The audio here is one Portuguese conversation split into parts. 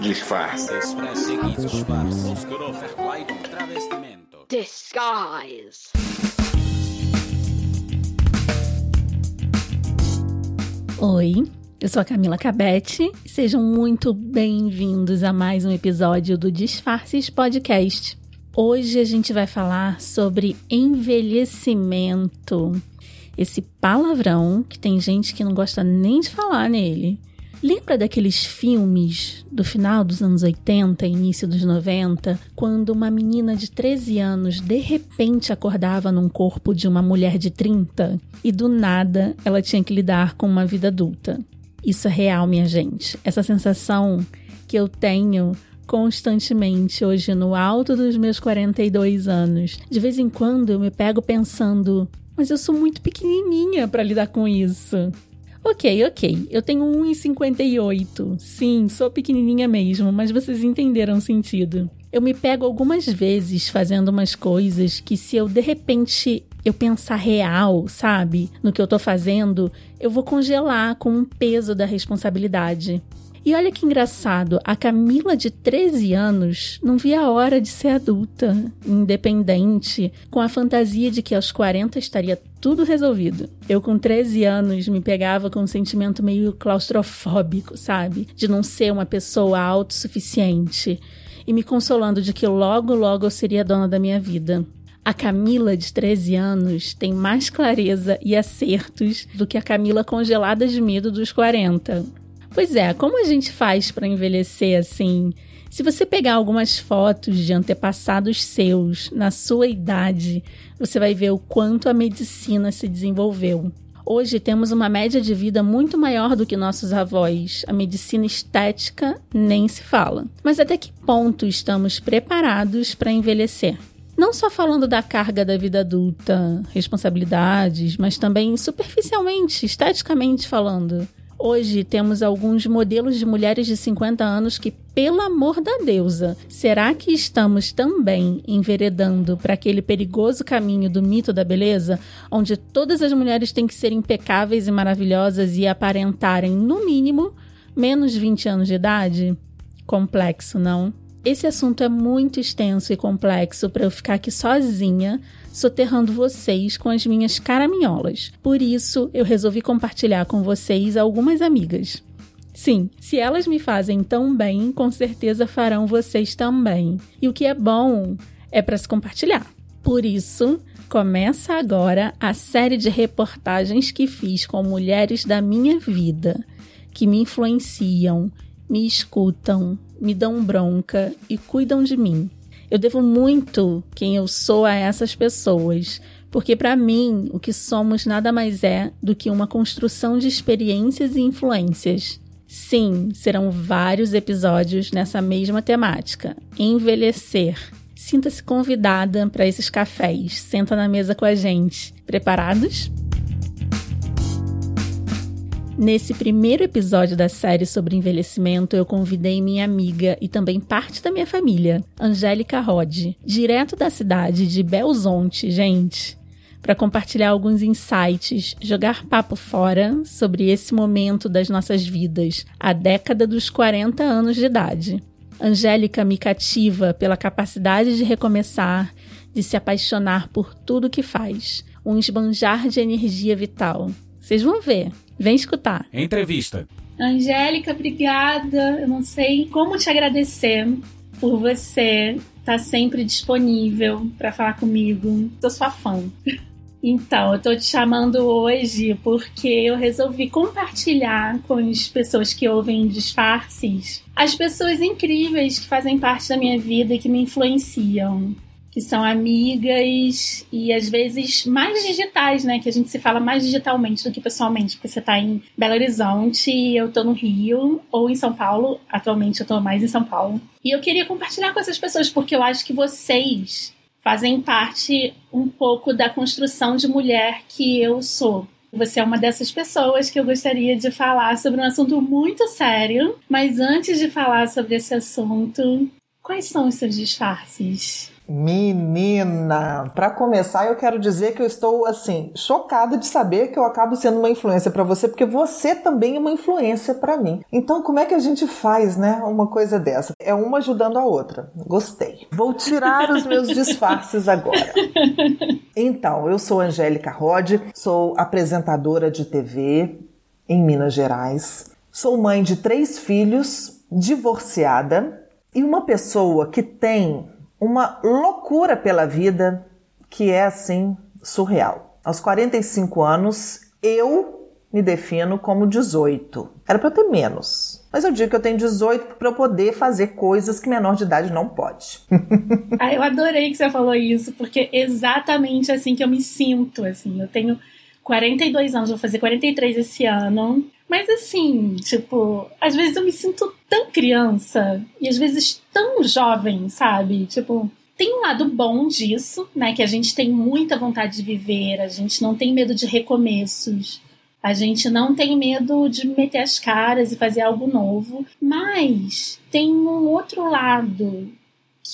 Disfarce. Disguise. Oi, eu sou a Camila Cabete. Sejam muito bem-vindos a mais um episódio do Disfarces Podcast. Hoje a gente vai falar sobre envelhecimento. Esse palavrão que tem gente que não gosta nem de falar nele. Lembra daqueles filmes do final dos anos 80, início dos 90, quando uma menina de 13 anos de repente acordava num corpo de uma mulher de 30 e do nada ela tinha que lidar com uma vida adulta? Isso é real, minha gente. Essa sensação que eu tenho constantemente hoje no alto dos meus 42 anos. De vez em quando eu me pego pensando, mas eu sou muito pequenininha para lidar com isso. Ok, ok. Eu tenho 1,58. Sim, sou pequenininha mesmo, mas vocês entenderam o sentido. Eu me pego algumas vezes fazendo umas coisas que se eu de repente eu pensar real, sabe, no que eu tô fazendo, eu vou congelar com o peso da responsabilidade. E olha que engraçado, a Camila de 13 anos não via a hora de ser adulta, independente, com a fantasia de que aos 40 estaria tudo resolvido. Eu, com 13 anos, me pegava com um sentimento meio claustrofóbico, sabe? De não ser uma pessoa autossuficiente. E me consolando de que logo, logo eu seria dona da minha vida. A Camila de 13 anos tem mais clareza e acertos do que a Camila congelada de medo dos 40. Pois é, como a gente faz para envelhecer assim? Se você pegar algumas fotos de antepassados seus na sua idade, você vai ver o quanto a medicina se desenvolveu. Hoje temos uma média de vida muito maior do que nossos avós. A medicina estética nem se fala. Mas até que ponto estamos preparados para envelhecer? Não só falando da carga da vida adulta, responsabilidades, mas também superficialmente, esteticamente falando. Hoje temos alguns modelos de mulheres de 50 anos que, pelo amor da deusa, será que estamos também enveredando para aquele perigoso caminho do mito da beleza, onde todas as mulheres têm que ser impecáveis e maravilhosas e aparentarem, no mínimo, menos 20 anos de idade? Complexo, não? Esse assunto é muito extenso e complexo para eu ficar aqui sozinha, soterrando vocês com as minhas caraminholas. Por isso, eu resolvi compartilhar com vocês algumas amigas. Sim, se elas me fazem tão bem, com certeza farão vocês também. E o que é bom é para se compartilhar. Por isso, começa agora a série de reportagens que fiz com mulheres da minha vida, que me influenciam, me escutam, me dão bronca e cuidam de mim. Eu devo muito quem eu sou a essas pessoas, porque para mim o que somos nada mais é do que uma construção de experiências e influências. Sim, serão vários episódios nessa mesma temática: envelhecer. Sinta-se convidada para esses cafés. Senta na mesa com a gente. Preparados? Nesse primeiro episódio da série sobre envelhecimento, eu convidei minha amiga e também parte da minha família, Angélica Rod, direto da cidade de Belzonte, gente, para compartilhar alguns insights, jogar papo fora sobre esse momento das nossas vidas, a década dos 40 anos de idade. Angélica me cativa pela capacidade de recomeçar, de se apaixonar por tudo que faz, um esbanjar de energia vital. Vocês vão ver. Vem escutar. Entrevista. Angélica, obrigada. Eu não sei como te agradecer por você estar sempre disponível para falar comigo. Sou sua fã. Então, eu tô te chamando hoje porque eu resolvi compartilhar com as pessoas que ouvem disfarces as pessoas incríveis que fazem parte da minha vida e que me influenciam que são amigas e às vezes mais digitais, né? Que a gente se fala mais digitalmente do que pessoalmente, porque você tá em Belo Horizonte e eu tô no Rio ou em São Paulo. Atualmente eu tô mais em São Paulo. E eu queria compartilhar com essas pessoas porque eu acho que vocês fazem parte um pouco da construção de mulher que eu sou. Você é uma dessas pessoas que eu gostaria de falar sobre um assunto muito sério, mas antes de falar sobre esse assunto, quais são os seus disfarces? Menina, para começar, eu quero dizer que eu estou assim chocada de saber que eu acabo sendo uma influência para você, porque você também é uma influência para mim. Então, como é que a gente faz, né, uma coisa dessa? É uma ajudando a outra. Gostei. Vou tirar os meus disfarces agora. Então, eu sou Angélica Rod, sou apresentadora de TV em Minas Gerais. Sou mãe de três filhos, divorciada e uma pessoa que tem uma loucura pela vida que é assim surreal. Aos 45 anos, eu me defino como 18. Era para eu ter menos. Mas eu digo que eu tenho 18 para eu poder fazer coisas que menor de idade não pode. ah, eu adorei que você falou isso, porque é exatamente assim que eu me sinto, assim. Eu tenho 42 anos, vou fazer 43 esse ano. Mas assim, tipo, às vezes eu me sinto tão criança e às vezes tão jovem, sabe? Tipo, tem um lado bom disso, né? Que a gente tem muita vontade de viver, a gente não tem medo de recomeços, a gente não tem medo de meter as caras e fazer algo novo. Mas tem um outro lado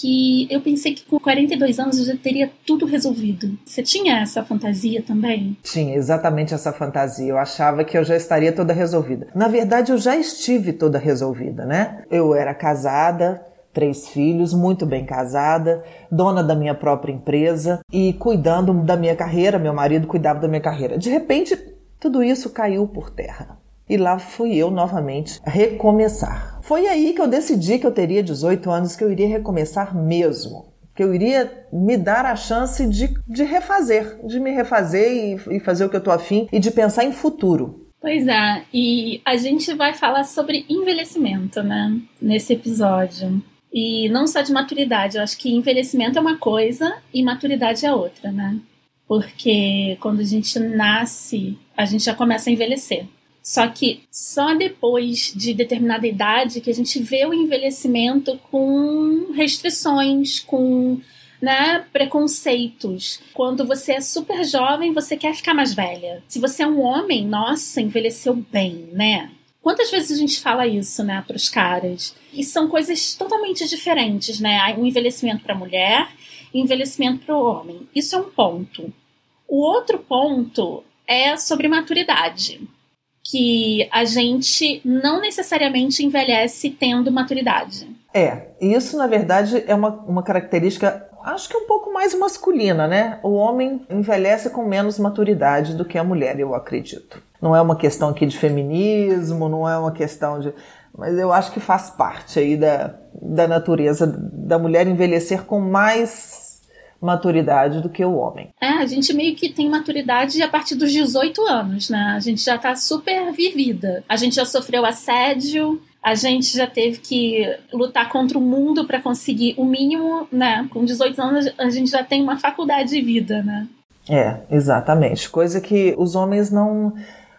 que eu pensei que com 42 anos eu já teria tudo resolvido. Você tinha essa fantasia também? Tinha exatamente essa fantasia. Eu achava que eu já estaria toda resolvida. Na verdade, eu já estive toda resolvida, né? Eu era casada, três filhos, muito bem casada, dona da minha própria empresa e cuidando da minha carreira. Meu marido cuidava da minha carreira. De repente, tudo isso caiu por terra. E lá fui eu novamente recomeçar. Foi aí que eu decidi que eu teria 18 anos, que eu iria recomeçar mesmo. Que eu iria me dar a chance de, de refazer, de me refazer e, e fazer o que eu tô afim e de pensar em futuro. Pois é, e a gente vai falar sobre envelhecimento, né? Nesse episódio. E não só de maturidade, eu acho que envelhecimento é uma coisa e maturidade é outra, né? Porque quando a gente nasce, a gente já começa a envelhecer. Só que só depois de determinada idade que a gente vê o envelhecimento com restrições, com né, preconceitos. Quando você é super jovem, você quer ficar mais velha. Se você é um homem, nossa, envelheceu bem, né? Quantas vezes a gente fala isso, né, para os caras? E são coisas totalmente diferentes, né? Um envelhecimento para mulher e envelhecimento para o homem. Isso é um ponto. O outro ponto é sobre maturidade que a gente não necessariamente envelhece tendo maturidade. É, isso na verdade é uma, uma característica, acho que um pouco mais masculina, né? O homem envelhece com menos maturidade do que a mulher, eu acredito. Não é uma questão aqui de feminismo, não é uma questão de. Mas eu acho que faz parte aí da, da natureza da mulher envelhecer com mais maturidade do que o homem. É, a gente meio que tem maturidade a partir dos 18 anos, né? A gente já tá super vivida. A gente já sofreu assédio, a gente já teve que lutar contra o mundo para conseguir o mínimo, né? Com 18 anos a gente já tem uma faculdade de vida, né? É, exatamente. Coisa que os homens não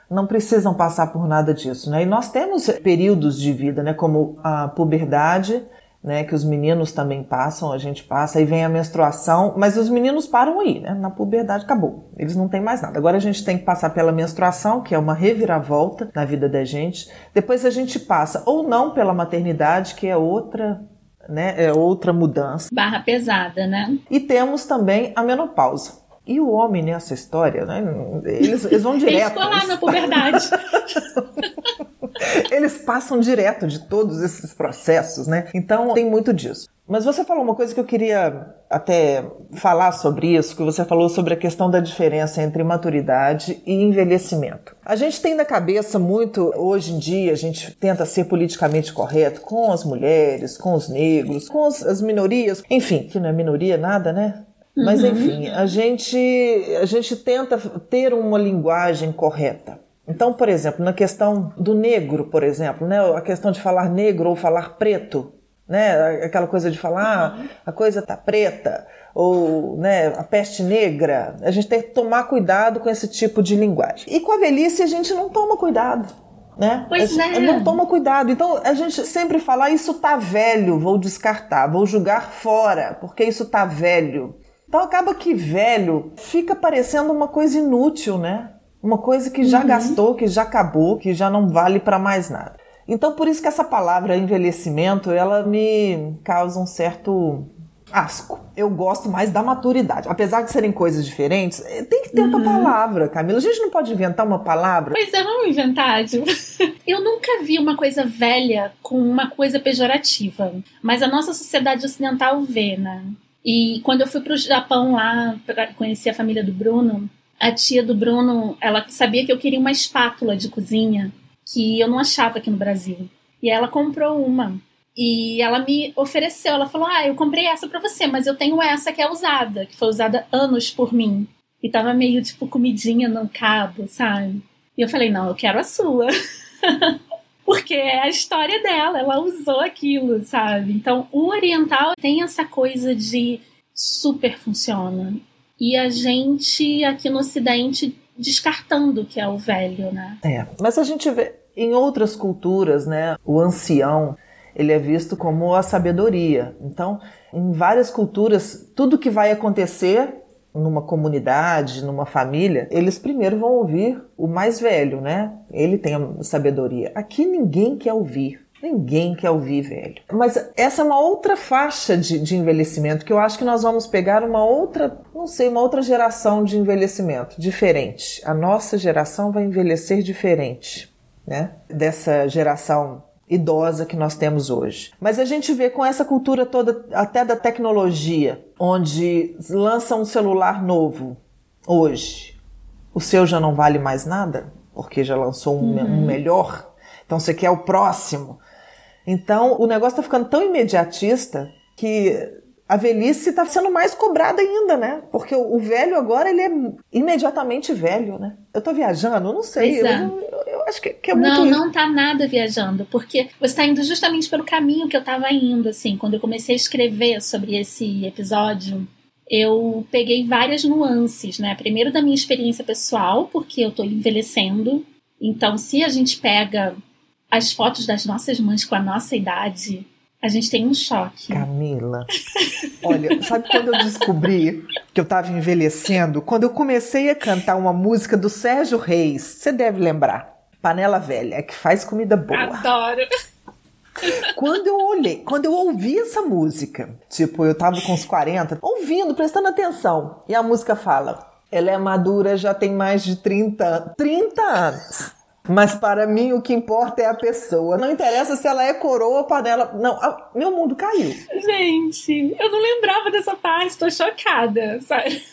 não precisam passar por nada disso, né? E nós temos períodos de vida, né, como a puberdade, né, que os meninos também passam, a gente passa, aí vem a menstruação, mas os meninos param aí, né, na puberdade acabou, eles não têm mais nada. Agora a gente tem que passar pela menstruação, que é uma reviravolta na vida da gente, depois a gente passa ou não pela maternidade, que é outra né, é outra mudança. Barra pesada, né? E temos também a menopausa. E o homem nessa história, né? Eles, eles vão direto. Eles ficou lá na puberdade. eles passam direto de todos esses processos, né? Então tem muito disso. Mas você falou uma coisa que eu queria até falar sobre isso, que você falou sobre a questão da diferença entre maturidade e envelhecimento. A gente tem na cabeça muito, hoje em dia, a gente tenta ser politicamente correto com as mulheres, com os negros, com as minorias, enfim, que não é minoria nada, né? Mas uhum. enfim, a gente, a gente tenta ter uma linguagem correta. Então, por exemplo, na questão do negro, por exemplo, né, a questão de falar negro ou falar preto, né, aquela coisa de falar uhum. ah, a coisa tá preta ou né, a peste negra, a gente tem que tomar cuidado com esse tipo de linguagem. E com a velhice a gente não toma cuidado. Né? Pois é. Não toma cuidado. Então a gente sempre fala: ah, isso tá velho, vou descartar, vou jogar fora, porque isso tá velho. Então acaba que velho fica parecendo uma coisa inútil, né? Uma coisa que já uhum. gastou, que já acabou, que já não vale para mais nada. Então por isso que essa palavra envelhecimento, ela me causa um certo Asco. Eu gosto mais da maturidade. Apesar de serem coisas diferentes, eh, tem que ter uhum. outra palavra, Camila. A gente não pode inventar uma palavra. Pois é, vamos inventar. Tipo. Eu nunca vi uma coisa velha com uma coisa pejorativa. Mas a nossa sociedade ocidental vê, né? E quando eu fui pro Japão lá para conhecer a família do Bruno, a tia do Bruno, ela sabia que eu queria uma espátula de cozinha que eu não achava aqui no Brasil. E ela comprou uma. E ela me ofereceu, ela falou: Ah, eu comprei essa para você, mas eu tenho essa que é usada, que foi usada anos por mim. E tava meio tipo comidinha no cabo, sabe? E eu falei: Não, eu quero a sua. Porque é a história dela, ela usou aquilo, sabe? Então, o oriental tem essa coisa de super funciona. E a gente aqui no ocidente descartando que é o velho, né? É, mas a gente vê em outras culturas, né, o ancião, ele é visto como a sabedoria. Então, em várias culturas, tudo que vai acontecer numa comunidade, numa família, eles primeiro vão ouvir o mais velho, né? Ele tem a sabedoria. Aqui ninguém quer ouvir. Ninguém quer ouvir velho. Mas essa é uma outra faixa de, de, envelhecimento que eu acho que nós vamos pegar uma outra, não sei, uma outra geração de envelhecimento diferente. A nossa geração vai envelhecer diferente, né? Dessa geração idosa que nós temos hoje. Mas a gente vê com essa cultura toda, até da tecnologia, onde lança um celular novo hoje, o seu já não vale mais nada, porque já lançou um, uhum. um melhor. Então você quer o próximo. Então o negócio está ficando tão imediatista que a velhice está sendo mais cobrada ainda, né? Porque o, velho agora ele é imediatamente velho, né? Eu estou viajando, não sei. É. Eu, eu, acho que, que, é muito. Não, não tá nada viajando, porque você está indo justamente pelo caminho que eu estava indo, assim, quando eu comecei a escrever sobre esse episódio. Eu peguei várias nuances, né? Primeiro da minha experiência pessoal, porque eu estou envelhecendo. Então, se a gente pega as fotos das nossas mães com a nossa idade, a gente tem um choque. Camila, olha, sabe quando eu descobri que eu estava envelhecendo? Quando eu comecei a cantar uma música do Sérgio Reis, você deve lembrar. Panela Velha, que faz comida boa. Adoro. Quando eu olhei, quando eu ouvi essa música, tipo, eu tava com uns 40, ouvindo, prestando atenção, e a música fala: ela é madura, já tem mais de 30, 30 anos. Mas para mim o que importa é a pessoa. Não interessa se ela é coroa ou panela. Não, a, meu mundo caiu. Gente, eu não lembrava dessa parte, tô chocada, sabe?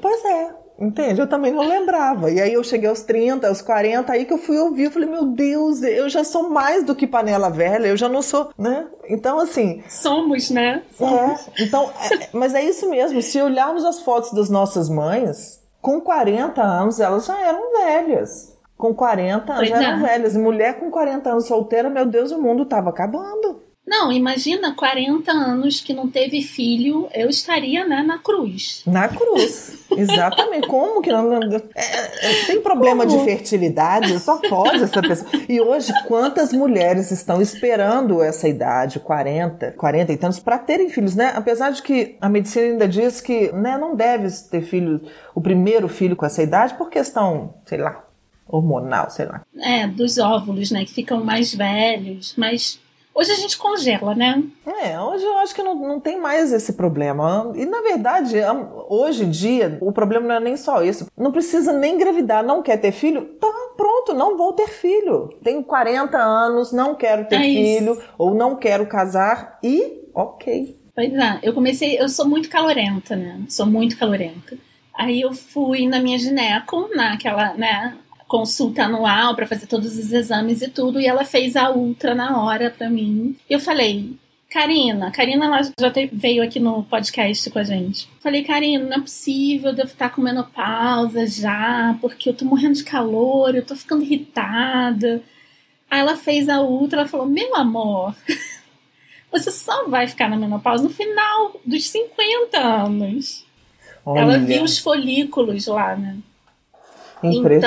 Pois é. Entende? Eu também não lembrava. E aí eu cheguei aos 30, aos 40, aí que eu fui ouvir, eu falei, meu Deus, eu já sou mais do que panela velha, eu já não sou, né? Então, assim. Somos, né? Somos. É. Então, é, mas é isso mesmo. Se olharmos as fotos das nossas mães, com 40 anos, elas já eram velhas com 40 anos, já eram é. velhas. Mulher com 40 anos solteira, meu Deus, o mundo estava acabando. Não, imagina 40 anos que não teve filho, eu estaria né, na cruz. Na cruz, exatamente. Como que não. É, é, tem problema Como? de fertilidade, só pode essa pessoa. E hoje, quantas mulheres estão esperando essa idade, 40, 40 e tantos, para terem filhos, né? Apesar de que a medicina ainda diz que né, não deve ter filho, o primeiro filho com essa idade, por questão, sei lá, hormonal, sei lá. É, dos óvulos, né? Que ficam mais velhos, mas Hoje a gente congela, né? É, hoje eu acho que não, não tem mais esse problema. E na verdade, hoje em dia, o problema não é nem só isso. Não precisa nem engravidar, não quer ter filho? Tá, pronto, não vou ter filho. Tenho 40 anos, não quero ter é filho, isso. ou não quero casar, e ok. Pois é, eu comecei, eu sou muito calorenta, né? Sou muito calorenta. Aí eu fui na minha gineco, naquela, né? Consulta anual para fazer todos os exames e tudo, e ela fez a ultra na hora para mim. Eu falei, Karina, Karina ela já veio aqui no podcast com a gente. Falei, Karina, não é possível, eu devo estar com menopausa já, porque eu tô morrendo de calor, eu tô ficando irritada. Aí ela fez a ultra, ela falou, meu amor, você só vai ficar na menopausa no final dos 50 anos. Olha. Ela viu os folículos lá, né?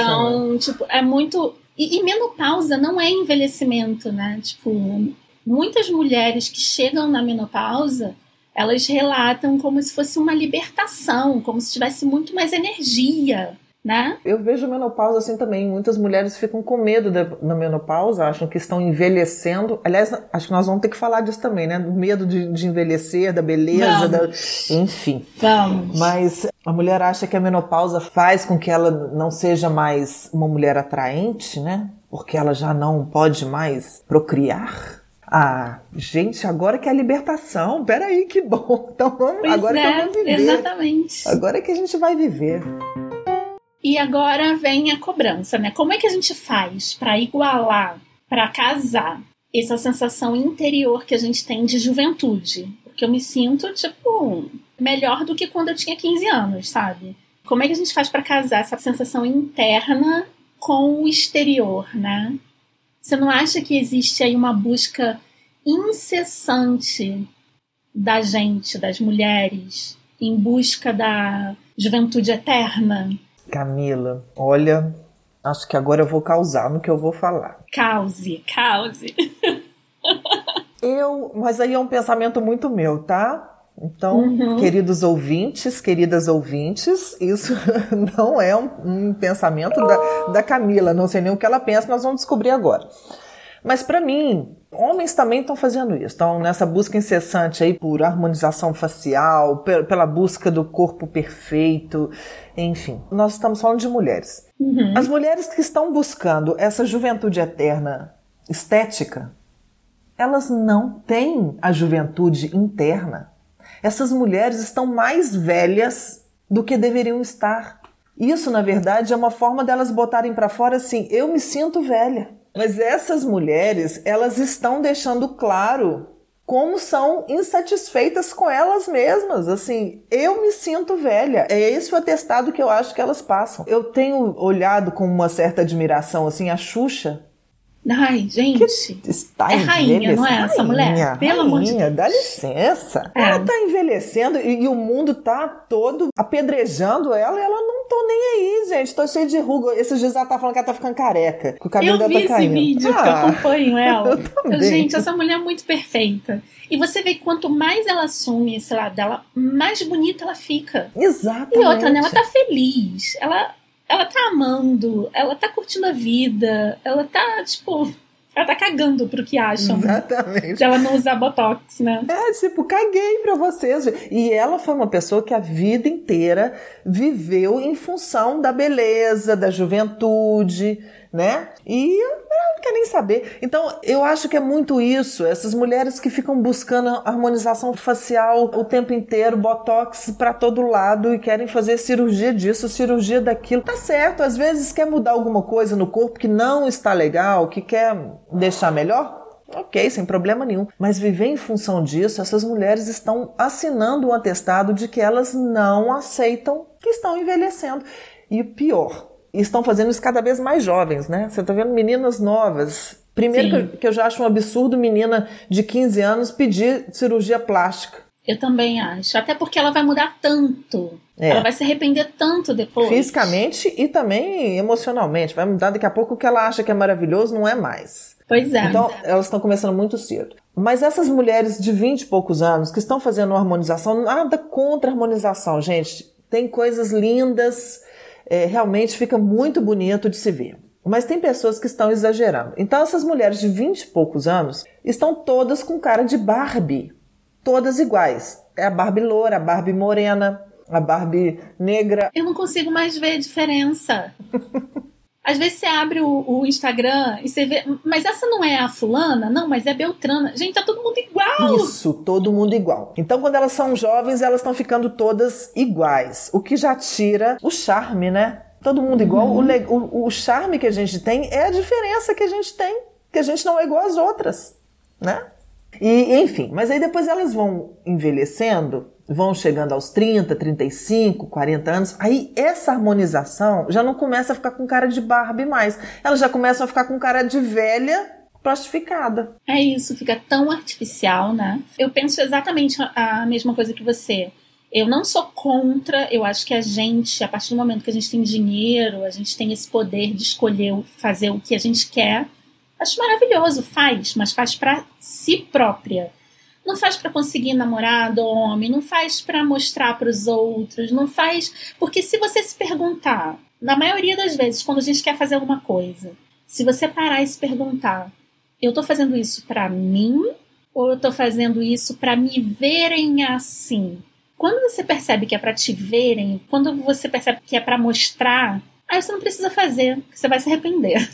Então, tipo, é muito. E, e menopausa não é envelhecimento, né? Tipo, muitas mulheres que chegam na menopausa, elas relatam como se fosse uma libertação, como se tivesse muito mais energia. Né? Eu vejo a menopausa assim também. Muitas mulheres ficam com medo da, da menopausa, acham que estão envelhecendo. Aliás, acho que nós vamos ter que falar disso também, né? Do medo de, de envelhecer, da beleza, da... enfim. Vamos. Mas a mulher acha que a menopausa faz com que ela não seja mais uma mulher atraente, né? Porque ela já não pode mais procriar. Ah, gente, agora que é a libertação. Peraí, que bom. Então vamos, pois agora é, que vou viver. Exatamente. Agora é que a gente vai viver. E agora vem a cobrança, né? Como é que a gente faz para igualar, para casar essa sensação interior que a gente tem de juventude? Porque eu me sinto, tipo, melhor do que quando eu tinha 15 anos, sabe? Como é que a gente faz para casar essa sensação interna com o exterior, né? Você não acha que existe aí uma busca incessante da gente, das mulheres, em busca da juventude eterna? Camila, olha, acho que agora eu vou causar no que eu vou falar. Cause, cause. eu, mas aí é um pensamento muito meu, tá? Então, uhum. queridos ouvintes, queridas ouvintes, isso não é um, um pensamento da, da Camila, não sei nem o que ela pensa, nós vamos descobrir agora. Mas para mim, homens também estão fazendo isso, estão nessa busca incessante aí por harmonização facial, pela busca do corpo perfeito, enfim. Nós estamos falando de mulheres. Uhum. As mulheres que estão buscando essa juventude eterna estética, elas não têm a juventude interna. Essas mulheres estão mais velhas do que deveriam estar. Isso, na verdade, é uma forma delas botarem para fora assim: eu me sinto velha. Mas essas mulheres, elas estão deixando claro como são insatisfeitas com elas mesmas. Assim, eu me sinto velha. É esse o atestado que eu acho que elas passam. Eu tenho olhado com uma certa admiração, assim, a Xuxa, Ai, gente. está é rainha, não é essa mulher? Pelo amor de Deus. Dá licença. É. Ela tá envelhecendo e, e, o mundo tá todo apedrejando ela e ela não tô nem aí, gente. Tô cheia de ruga. Esses dias ela tá falando que ela tá ficando careca. Que o cabelo eu dela vi tá caindo. esse vídeo, ah, que eu acompanho ela. Eu também. Gente, essa mulher é muito perfeita. E você vê que quanto mais ela assume esse lado dela, mais bonita ela fica. Exatamente. E outra, né? Ela tá feliz. Ela ela tá amando, ela tá curtindo a vida, ela tá, tipo, ela tá cagando pro que acham. Exatamente. De ela não usar botox, né? É, tipo, caguei pra vocês. E ela foi uma pessoa que a vida inteira viveu em função da beleza, da juventude, né? E não quer nem saber. Então, eu acho que é muito isso. Essas mulheres que ficam buscando harmonização facial o tempo inteiro, botox para todo lado e querem fazer cirurgia disso, cirurgia daquilo. Tá certo, às vezes quer mudar alguma coisa no corpo que não está legal, que quer deixar melhor. Ok, sem problema nenhum. Mas viver em função disso, essas mulheres estão assinando um atestado de que elas não aceitam que estão envelhecendo. E pior, e estão fazendo isso cada vez mais jovens, né? Você está vendo meninas novas. Primeiro que eu, que eu, já acho um absurdo menina de 15 anos pedir cirurgia plástica. Eu também acho. Até porque ela vai mudar tanto. É. Ela vai se arrepender tanto depois. Fisicamente e também emocionalmente. Vai mudar daqui a pouco o que ela acha que é maravilhoso não é mais. Pois é. Então, elas estão começando muito cedo. Mas essas mulheres de 20 e poucos anos que estão fazendo harmonização, nada contra a harmonização, gente. Tem coisas lindas é, realmente fica muito bonito de se ver. Mas tem pessoas que estão exagerando. Então, essas mulheres de 20 e poucos anos estão todas com cara de Barbie. Todas iguais. É a Barbie loura, a Barbie morena, a Barbie negra. Eu não consigo mais ver a diferença. Às vezes você abre o, o, Instagram e você vê, mas essa não é a fulana? Não, mas é Beltrana. Gente, tá todo mundo igual. Isso, todo mundo igual. Então, quando elas são jovens, elas estão ficando todas iguais. O que já tira o charme, né? Todo mundo igual. Uhum. O, o, o charme que a gente tem é a diferença que a gente tem. Que a gente não é igual às outras, né? E, enfim, mas aí depois elas vão envelhecendo vão chegando aos 30, 35, 40 anos, aí essa harmonização já não começa a ficar com cara de Barbie mais. Elas já começam a ficar com cara de velha plastificada. É isso, fica tão artificial, né? Eu penso exatamente a mesma coisa que você. Eu não sou contra, eu acho que a gente, a partir do momento que a gente tem dinheiro, a gente tem esse poder de escolher fazer o que a gente quer, acho maravilhoso, faz, mas faz para si própria não faz para conseguir namorado, homem, não faz para mostrar para os outros, não faz. Porque se você se perguntar na maioria das vezes, quando a gente quer fazer alguma coisa, se você parar e se perguntar, eu estou fazendo isso para mim ou eu estou fazendo isso para me verem assim? Quando você percebe que é para te verem, quando você percebe que é para mostrar, aí você não precisa fazer, você vai se arrepender.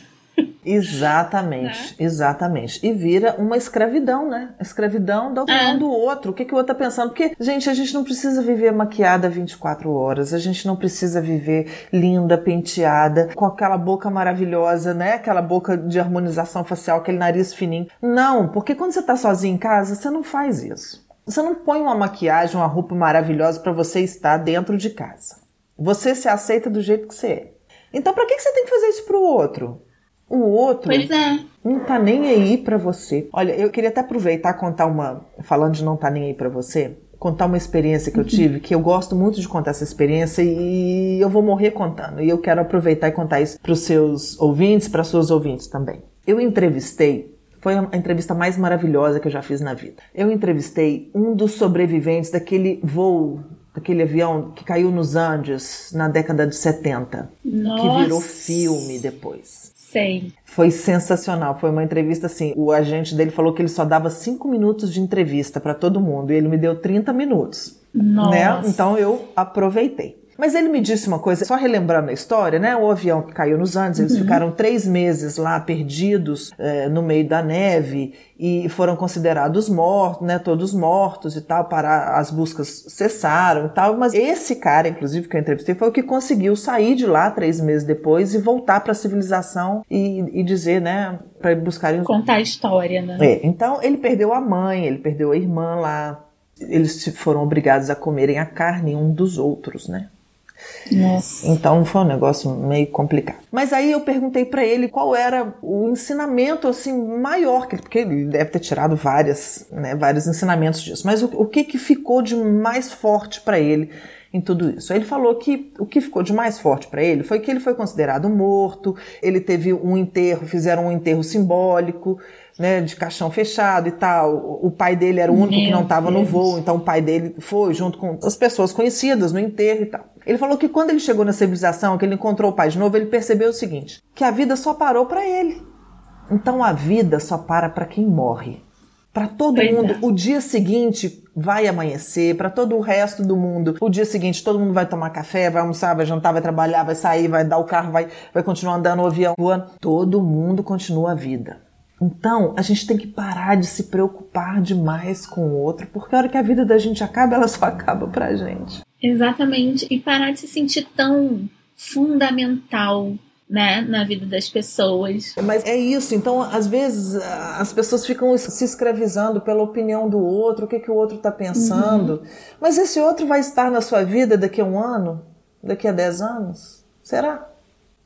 Exatamente, né? exatamente. E vira uma escravidão, né? A escravidão da opinião é. do outro. O que, que o outro tá pensando? Porque, gente, a gente não precisa viver maquiada 24 horas, a gente não precisa viver linda, penteada, com aquela boca maravilhosa, né? Aquela boca de harmonização facial, aquele nariz fininho. Não, porque quando você tá sozinho em casa, você não faz isso. Você não põe uma maquiagem, uma roupa maravilhosa para você estar dentro de casa. Você se aceita do jeito que você é. Então, para que, que você tem que fazer isso pro outro? O outro pois é. não tá nem aí para você. Olha, eu queria até aproveitar contar uma, falando de não tá nem aí para você, contar uma experiência que eu uhum. tive, que eu gosto muito de contar essa experiência e eu vou morrer contando. E eu quero aproveitar e contar isso para os seus ouvintes, para suas ouvintes também. Eu entrevistei foi a entrevista mais maravilhosa que eu já fiz na vida. Eu entrevistei um dos sobreviventes daquele voo, daquele avião que caiu nos Andes na década de 70, Nossa. que virou filme depois. Sei. Foi sensacional. Foi uma entrevista assim. O agente dele falou que ele só dava cinco minutos de entrevista para todo mundo e ele me deu 30 minutos. Né? Nossa. Né? Então eu aproveitei. Mas ele me disse uma coisa, só relembrando a história, né? O avião que caiu nos Andes, eles uhum. ficaram três meses lá perdidos é, no meio da neve e foram considerados mortos, né? Todos mortos e tal, para as buscas cessaram e tal. Mas esse cara, inclusive, que eu entrevistei, foi o que conseguiu sair de lá três meses depois e voltar para a civilização e, e dizer, né? Para buscarem. Contar a história, né? É, então ele perdeu a mãe, ele perdeu a irmã lá. Eles foram obrigados a comerem a carne um dos outros, né? Nossa. Então foi um negócio meio complicado. Mas aí eu perguntei para ele qual era o ensinamento assim maior, porque ele deve ter tirado várias, né, vários ensinamentos disso. Mas o, o que que ficou de mais forte para ele em tudo isso. Ele falou que o que ficou de mais forte para ele foi que ele foi considerado morto, ele teve um enterro, fizeram um enterro simbólico, né, de caixão fechado e tal. O pai dele era o único Meu que não estava no voo, então o pai dele foi junto com as pessoas conhecidas no enterro e tal. Ele falou que quando ele chegou na civilização, que ele encontrou o pai de novo, ele percebeu o seguinte: que a vida só parou para ele. Então a vida só para para quem morre. Para todo pois mundo, é. o dia seguinte vai amanhecer, para todo o resto do mundo, o dia seguinte todo mundo vai tomar café, vai almoçar, vai jantar, vai trabalhar, vai sair, vai dar o carro, vai, vai continuar andando no avião, voando. Todo mundo continua a vida. Então, a gente tem que parar de se preocupar demais com o outro, porque a hora que a vida da gente acaba, ela só acaba pra gente. Exatamente. E parar de se sentir tão fundamental né, na vida das pessoas. Mas é isso, então às vezes as pessoas ficam se escravizando pela opinião do outro, o que, que o outro está pensando. Uhum. Mas esse outro vai estar na sua vida daqui a um ano? Daqui a dez anos? Será?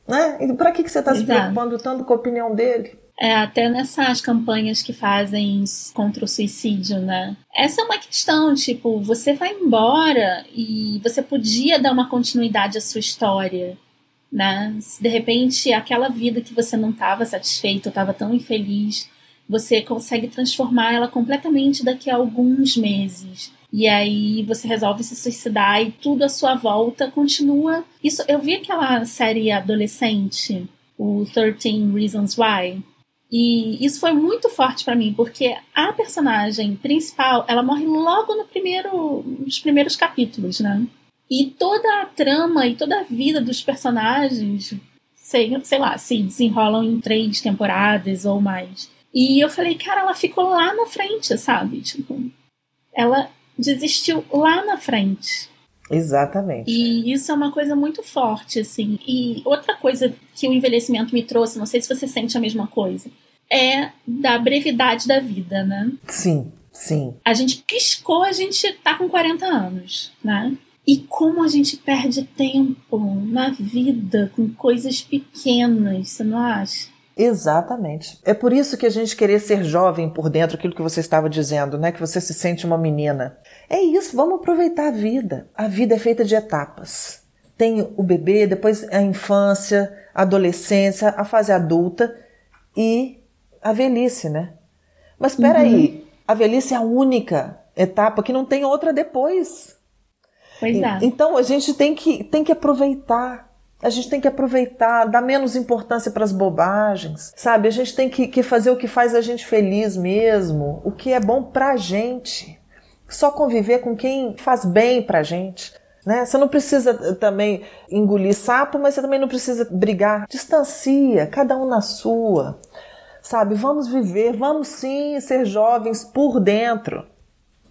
Né? E para que, que você está se preocupando tanto com a opinião dele? É, até nessas campanhas que fazem contra o suicídio, né? Essa é uma questão, tipo, você vai embora e você podia dar uma continuidade à sua história, né? Se de repente aquela vida que você não estava satisfeito, estava tão infeliz, você consegue transformar ela completamente daqui a alguns meses. E aí você resolve se suicidar e tudo à sua volta continua. Isso, eu vi aquela série adolescente, o 13 Reasons Why. E isso foi muito forte para mim, porque a personagem principal, ela morre logo no primeiro, nos primeiros capítulos, né? E toda a trama e toda a vida dos personagens, sei, sei lá, se desenrolam em três temporadas ou mais. E eu falei, cara, ela ficou lá na frente, sabe? Tipo, ela desistiu lá na frente. Exatamente. E isso é uma coisa muito forte, assim. E outra coisa que o envelhecimento me trouxe, não sei se você sente a mesma coisa, é da brevidade da vida, né? Sim, sim. A gente piscou, a gente tá com 40 anos, né? E como a gente perde tempo na vida com coisas pequenas, você não acha? Exatamente. É por isso que a gente querer ser jovem por dentro, aquilo que você estava dizendo, né? Que você se sente uma menina. É isso, vamos aproveitar a vida. A vida é feita de etapas. Tem o bebê, depois a infância, a adolescência, a fase adulta e a velhice, né? Mas espera uhum. aí, a velhice é a única etapa que não tem outra depois. Pois é. Então a gente tem que, tem que aproveitar A gente tem que aproveitar, dar menos importância para as bobagens, sabe? A gente tem que, que fazer o que faz a gente feliz mesmo, o que é bom pra gente. Só conviver com quem faz bem pra gente. Né? Você não precisa também engolir sapo, mas você também não precisa brigar. Distancia, cada um na sua. Sabe? Vamos viver, vamos sim ser jovens por dentro.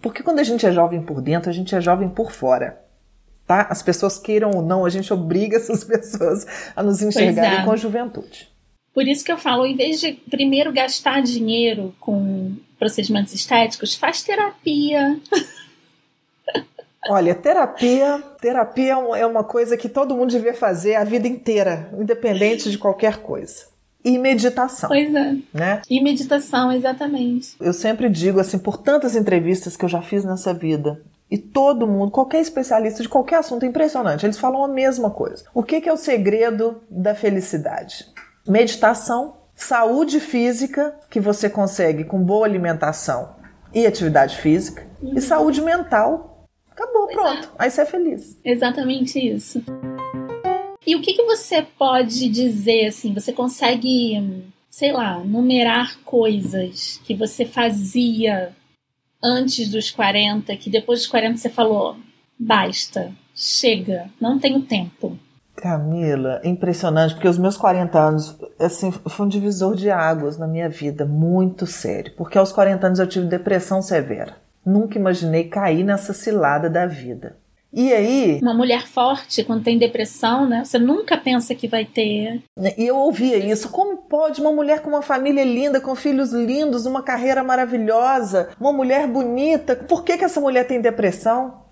Porque quando a gente é jovem por dentro, a gente é jovem por fora. Tá? As pessoas queiram ou não, a gente obriga essas pessoas a nos enxergarem é. com juventude. Por isso que eu falo, em vez de primeiro gastar dinheiro com procedimentos estéticos, faz terapia. Olha, terapia, terapia é, é uma coisa que todo mundo devia fazer a vida inteira, independente de qualquer coisa. E meditação. Pois é. Né? E meditação, exatamente. Eu sempre digo assim, por tantas entrevistas que eu já fiz nessa vida, e todo mundo, qualquer especialista de qualquer assunto, é impressionante, eles falam a mesma coisa. O que, que é o segredo da felicidade? Meditação, saúde física, que você consegue com boa alimentação e atividade física, uhum. e saúde mental, Acabou, pois pronto. É. Aí você é feliz. Exatamente isso. E o que, que você pode dizer, assim, você consegue, sei lá, numerar coisas que você fazia antes dos 40, que depois dos 40 você falou, basta, chega, não tenho tempo. Camila, impressionante, porque os meus 40 anos, assim, foi um divisor de águas na minha vida, muito sério. Porque aos 40 anos eu tive depressão severa. Nunca imaginei cair nessa cilada da vida. E aí. Uma mulher forte, quando tem depressão, né? Você nunca pensa que vai ter. E eu ouvia isso. Como pode uma mulher com uma família linda, com filhos lindos, uma carreira maravilhosa, uma mulher bonita, por que, que essa mulher tem depressão?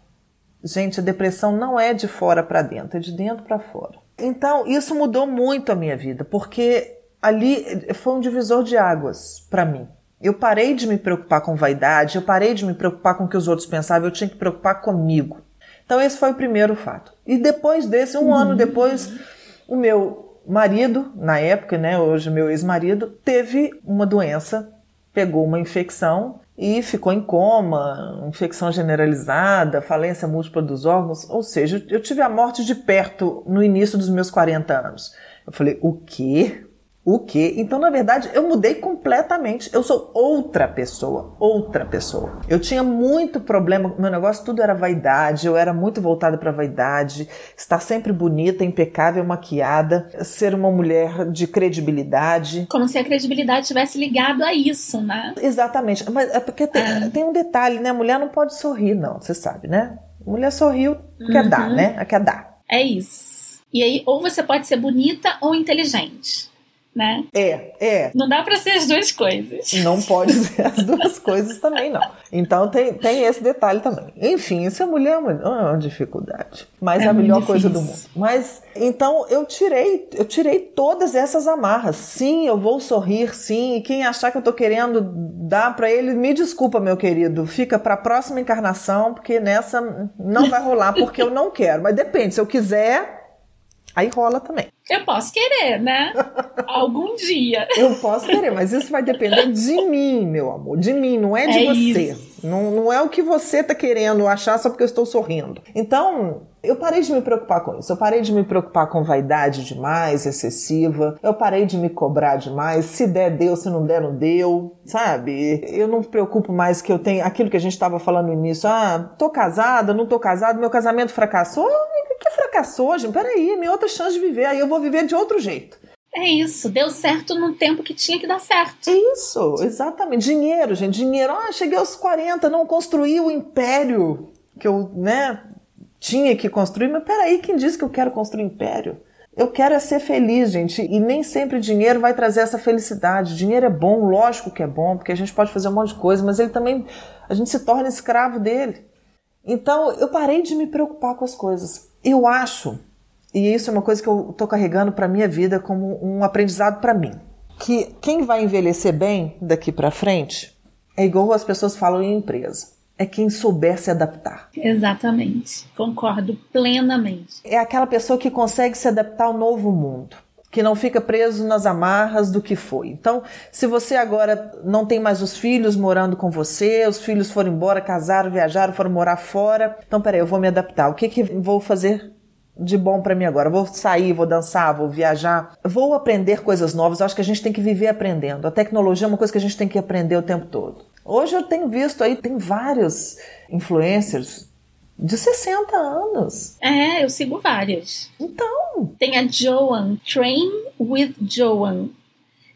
Gente, a depressão não é de fora para dentro, é de dentro para fora. Então, isso mudou muito a minha vida, porque ali foi um divisor de águas para mim. Eu parei de me preocupar com vaidade, eu parei de me preocupar com o que os outros pensavam, eu tinha que preocupar comigo. Então esse foi o primeiro fato. E depois desse, um uhum. ano depois, o meu marido, na época, né, hoje meu ex-marido, teve uma doença, pegou uma infecção e ficou em coma, infecção generalizada, falência múltipla dos órgãos, ou seja, eu tive a morte de perto no início dos meus 40 anos. Eu falei, o quê? O quê? Então, na verdade, eu mudei completamente. Eu sou outra pessoa, outra pessoa. Eu tinha muito problema, meu negócio tudo era vaidade, eu era muito voltada para vaidade, estar sempre bonita, impecável, maquiada, ser uma mulher de credibilidade. Como se a credibilidade tivesse ligado a isso, né? Exatamente. Mas é porque tem, é. tem um detalhe, né? A mulher não pode sorrir, não, você sabe, né? A mulher sorriu, quer uhum. dar, né? Quer dar. É isso. E aí, ou você pode ser bonita ou inteligente né? É, é. Não dá para ser as duas coisas. Não pode ser as duas coisas também, não. Então tem, tem esse detalhe também. Enfim, isso é mulher é uma, é uma dificuldade. Mas é, é a melhor coisa do mundo. Mas então eu tirei, eu tirei todas essas amarras. Sim, eu vou sorrir, sim. E quem achar que eu tô querendo dar para ele, me desculpa, meu querido. Fica para a próxima encarnação, porque nessa não vai rolar, porque eu não quero. Mas depende, se eu quiser, Aí rola também. Eu posso querer, né? Algum dia. Eu posso querer, mas isso vai depender de mim, meu amor. De mim, não é de é você. Não, não é o que você tá querendo achar só porque eu estou sorrindo. Então, eu parei de me preocupar com isso. Eu parei de me preocupar com vaidade demais, excessiva. Eu parei de me cobrar demais. Se der, deu. Se não der, não deu. Sabe? Eu não me preocupo mais que eu tenho aquilo que a gente estava falando no início. Ah, tô casada, não tô casado, meu casamento fracassou que fracassou, gente? Peraí, minha outra chance de viver, aí eu vou viver de outro jeito. É isso, deu certo no tempo que tinha que dar certo. Isso, exatamente. Dinheiro, gente, dinheiro. Ah, cheguei aos 40, não construí o império que eu, né, tinha que construir. Mas peraí, quem disse que eu quero construir império? Eu quero é ser feliz, gente, e nem sempre dinheiro vai trazer essa felicidade. Dinheiro é bom, lógico que é bom, porque a gente pode fazer um monte de coisa, mas ele também, a gente se torna escravo dele. Então eu parei de me preocupar com as coisas. Eu acho, e isso é uma coisa que eu estou carregando para minha vida como um aprendizado para mim, que quem vai envelhecer bem daqui para frente é igual as pessoas falam em empresa. É quem souber se adaptar. Exatamente. Concordo plenamente. É aquela pessoa que consegue se adaptar ao novo mundo que não fica preso nas amarras do que foi. Então, se você agora não tem mais os filhos morando com você, os filhos foram embora, casaram, viajaram, foram morar fora, então peraí, eu vou me adaptar. O que que vou fazer de bom para mim agora? Vou sair, vou dançar, vou viajar, vou aprender coisas novas. Eu acho que a gente tem que viver aprendendo. A tecnologia é uma coisa que a gente tem que aprender o tempo todo. Hoje eu tenho visto aí, tem vários influencers de 60 anos. É, eu sigo várias. Então. Tem a Joan, Train with Joan,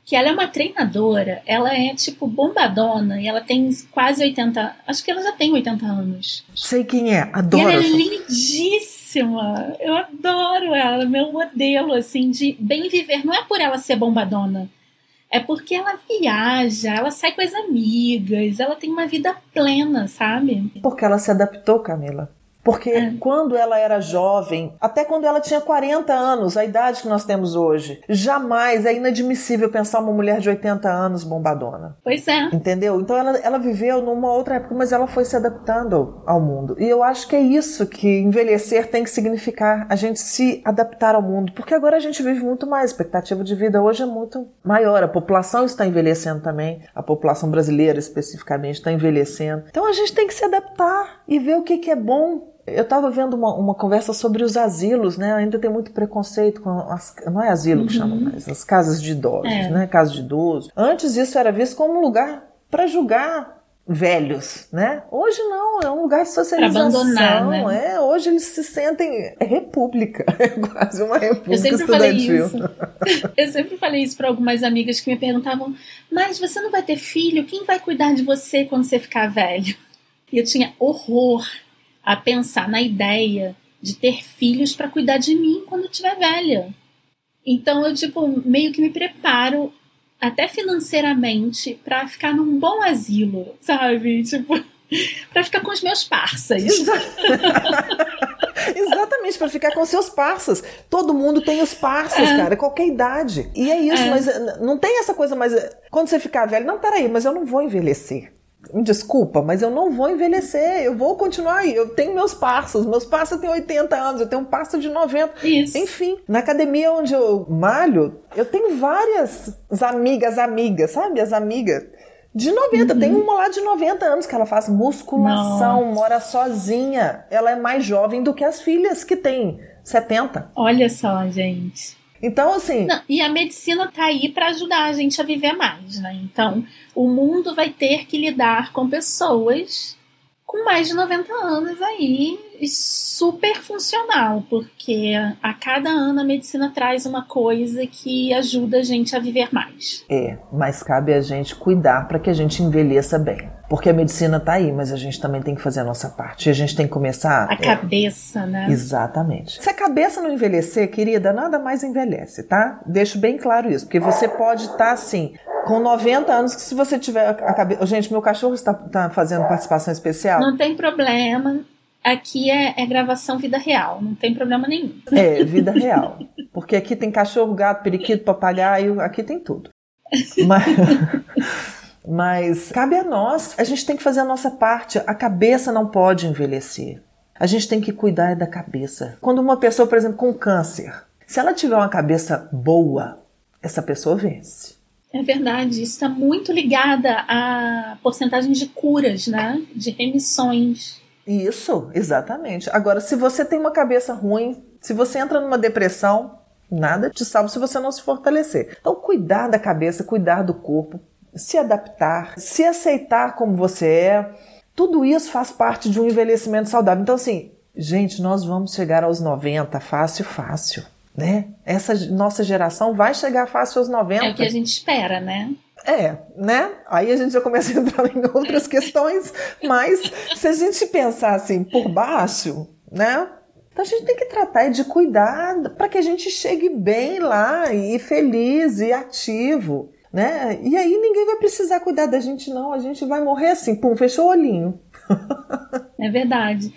que ela é uma treinadora, ela é tipo bombadona e ela tem quase 80, acho que ela já tem 80 anos. Sei quem é, adoro. E ela é lindíssima. Eu adoro ela, meu modelo assim de bem viver. Não é por ela ser bombadona, é porque ela viaja, ela sai com as amigas, ela tem uma vida plena, sabe? Porque ela se adaptou, Camila. Porque é. quando ela era jovem, até quando ela tinha 40 anos, a idade que nós temos hoje, jamais é inadmissível pensar uma mulher de 80 anos bombadona. Pois é. Entendeu? Então ela, ela viveu numa outra época, mas ela foi se adaptando ao mundo. E eu acho que é isso que envelhecer tem que significar, a gente se adaptar ao mundo. Porque agora a gente vive muito mais, a expectativa de vida hoje é muito maior. A população está envelhecendo também, a população brasileira especificamente está envelhecendo. Então a gente tem que se adaptar e ver o que, que é bom eu estava vendo uma, uma, conversa sobre os asilos, né? Ainda tem muito preconceito com as, não é asilo uhum. que chama mais, as casas de idosos, é. né? Casas de idosos. Antes isso era visto como um lugar para julgar velhos, né? Hoje não, é um lugar de socialização. Né? É, hoje eles se sentem é república, é quase uma república Eu sempre estudantil. falei isso. Eu sempre falei isso para algumas amigas que me perguntavam: "Mas você não vai ter filho? Quem vai cuidar de você quando você ficar velho?" E eu tinha horror a pensar na ideia de ter filhos para cuidar de mim quando eu estiver velha. Então eu tipo meio que me preparo até financeiramente para ficar num bom asilo, sabe? Tipo, para ficar com os meus parceiros. Exatamente, para ficar com seus parceiros. Todo mundo tem os parceiros, é. cara, qualquer idade. E é isso, é. mas eh, não tem essa coisa mais. Eh, quando você ficar velho, não, peraí, mas eu não vou envelhecer desculpa, mas eu não vou envelhecer, eu vou continuar aí. Eu tenho meus passos, meus passos têm 80 anos, eu tenho um passo de 90. Isso. Enfim, na academia onde eu malho, eu tenho várias amigas, amigas, sabe? As amigas de 90. Uhum. Tem uma lá de 90 anos que ela faz musculação, Nossa. mora sozinha. Ela é mais jovem do que as filhas que tem 70. Olha só, gente. Então, assim. Não, e a medicina tá aí para ajudar a gente a viver mais, né? Então, o mundo vai ter que lidar com pessoas com mais de 90 anos aí, super funcional, porque a cada ano a medicina traz uma coisa que ajuda a gente a viver mais. É, mas cabe a gente cuidar para que a gente envelheça bem. Porque a medicina tá aí, mas a gente também tem que fazer a nossa parte. E a gente tem que começar. A é... cabeça, né? Exatamente. Se a cabeça não envelhecer, querida, nada mais envelhece, tá? Deixo bem claro isso. Porque você pode estar tá, assim, com 90 anos, que se você tiver a cabeça. Gente, meu cachorro está, está fazendo participação especial. Não tem problema. Aqui é, é, gravação vida real, não tem problema nenhum. É, vida real. Porque aqui tem cachorro, gato, periquito, papagaio, aqui tem tudo. Mas, mas cabe a nós, a gente tem que fazer a nossa parte. A cabeça não pode envelhecer. A gente tem que cuidar da cabeça. Quando uma pessoa, por exemplo, com câncer, se ela tiver uma cabeça boa, essa pessoa vence. É verdade, isso está muito ligada à porcentagem de curas, né? De remissões. Isso, exatamente. Agora, se você tem uma cabeça ruim, se você entra numa depressão, nada te salva se você não se fortalecer. Então, cuidar da cabeça, cuidar do corpo, se adaptar, se aceitar como você é, tudo isso faz parte de um envelhecimento saudável. Então, assim, gente, nós vamos chegar aos 90 fácil, fácil né? Essa nossa geração vai chegar fácil aos 90. É o que a gente espera, né? É, né? Aí a gente já começa a entrar em outras questões, mas se a gente pensar assim por baixo, né? Então a gente tem que tratar de cuidar para que a gente chegue bem lá e feliz e ativo, né? E aí ninguém vai precisar cuidar da gente não, a gente vai morrer assim, pum, fechou o olhinho. É verdade.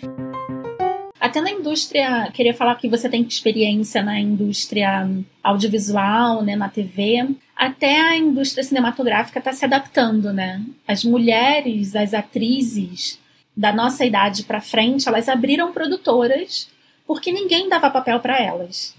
Até na indústria, queria falar que você tem experiência na indústria audiovisual, né, na TV. Até a indústria cinematográfica está se adaptando, né? As mulheres, as atrizes da nossa idade para frente, elas abriram produtoras porque ninguém dava papel para elas.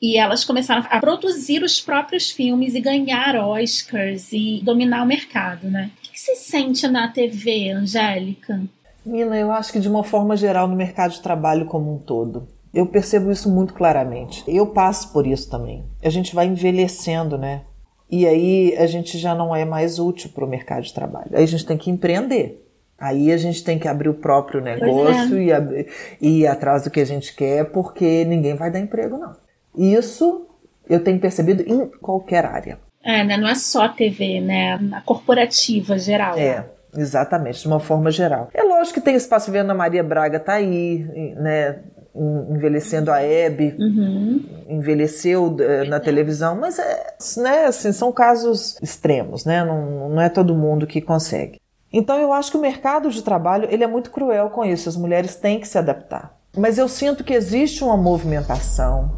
E elas começaram a produzir os próprios filmes e ganhar Oscars e dominar o mercado, né? O que, que se sente na TV, Angélica? Mina, eu acho que de uma forma geral no mercado de trabalho como um todo. Eu percebo isso muito claramente. Eu passo por isso também. A gente vai envelhecendo, né? E aí a gente já não é mais útil para o mercado de trabalho. Aí a gente tem que empreender. Aí a gente tem que abrir o próprio negócio é. e, abrir, e ir atrás do que a gente quer, porque ninguém vai dar emprego, não. Isso eu tenho percebido em qualquer área. É, né? Não é só a TV, né? Na corporativa geral. É. Exatamente, de uma forma geral. É lógico que tem espaço, vendo a Maria Braga tá aí, né? envelhecendo a Hebe, uhum. envelheceu uh, na televisão, mas é, né, assim, são casos extremos, né? Não, não é todo mundo que consegue. Então eu acho que o mercado de trabalho ele é muito cruel com isso. As mulheres têm que se adaptar. Mas eu sinto que existe uma movimentação.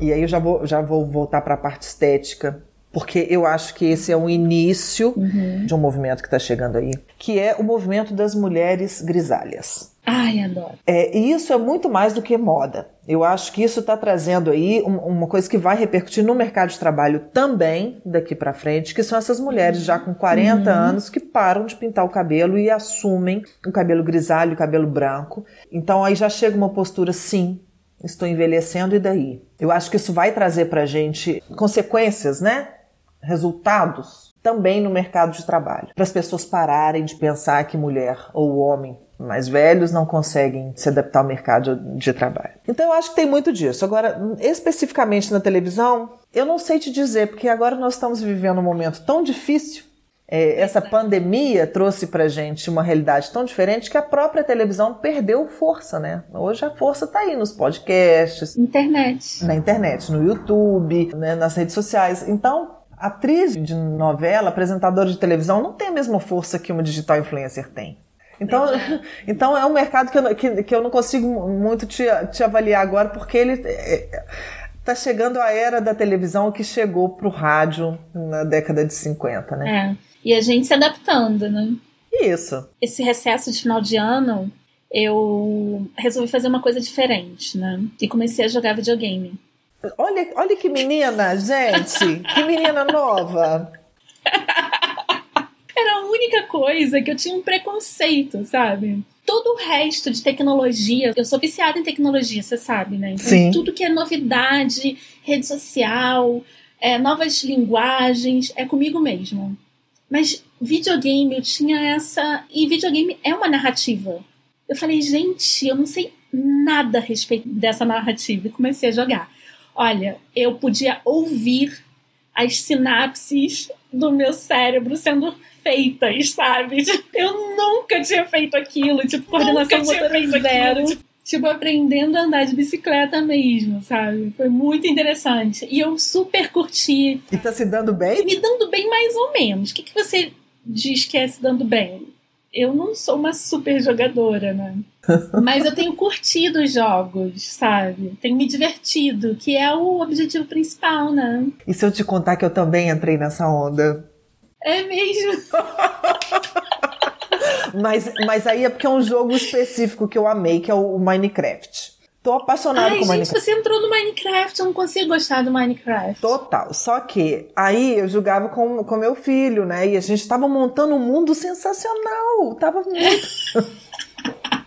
E aí eu já vou, já vou voltar para a parte estética porque eu acho que esse é o início uhum. de um movimento que está chegando aí, que é o movimento das mulheres grisalhas. Ai, adoro. É, e isso é muito mais do que moda. Eu acho que isso está trazendo aí um, uma coisa que vai repercutir no mercado de trabalho também daqui para frente, que são essas mulheres já com 40 uhum. anos que param de pintar o cabelo e assumem o cabelo grisalho, o cabelo branco. Então aí já chega uma postura sim, estou envelhecendo e daí. Eu acho que isso vai trazer para gente consequências, né? Resultados também no mercado de trabalho. Para as pessoas pararem de pensar que mulher ou homem mais velhos não conseguem se adaptar ao mercado de trabalho. Então eu acho que tem muito disso. Agora, especificamente na televisão, eu não sei te dizer, porque agora nós estamos vivendo um momento tão difícil. É, essa pandemia trouxe pra gente uma realidade tão diferente que a própria televisão perdeu força, né? Hoje a força tá aí nos podcasts, internet, na internet, no YouTube, né, nas redes sociais. Então, atriz de novela, apresentadora de televisão, não tem a mesma força que uma digital influencer tem. Então, então é um mercado que eu, que, que eu não consigo muito te, te avaliar agora, porque ele está é, chegando a era da televisão que chegou para o rádio na década de 50, né? É. E a gente se adaptando, né? Isso. Esse recesso de final de ano, eu resolvi fazer uma coisa diferente, né? E comecei a jogar videogame. Olha, olha que menina, gente! que menina nova! Era a única coisa que eu tinha um preconceito, sabe? Todo o resto de tecnologia, eu sou viciada em tecnologia, você sabe, né? Então, Sim. tudo que é novidade, rede social, é, novas linguagens, é comigo mesmo. Mas videogame, eu tinha essa. E videogame é uma narrativa. Eu falei, gente, eu não sei nada a respeito dessa narrativa. E comecei a jogar. Olha, eu podia ouvir as sinapses do meu cérebro sendo feitas, sabe? Eu nunca tinha feito aquilo, tipo, coordenação motora zero. Tipo, tipo, aprendendo a andar de bicicleta mesmo, sabe? Foi muito interessante. E eu super curti. E tá se dando bem? Me dando bem mais ou menos. O que, que você diz que é se dando bem? Eu não sou uma super jogadora, né? Mas eu tenho curtido os jogos, sabe? Tenho me divertido, que é o objetivo principal, né? E se eu te contar que eu também entrei nessa onda? É mesmo? mas, mas aí é porque é um jogo específico que eu amei, que é o Minecraft. Tô apaixonada Ai, com gente, Minecraft. você entrou no Minecraft, eu não consigo gostar do Minecraft. Total. Só que aí eu jogava com, com meu filho, né? E a gente tava montando um mundo sensacional. Tava muito.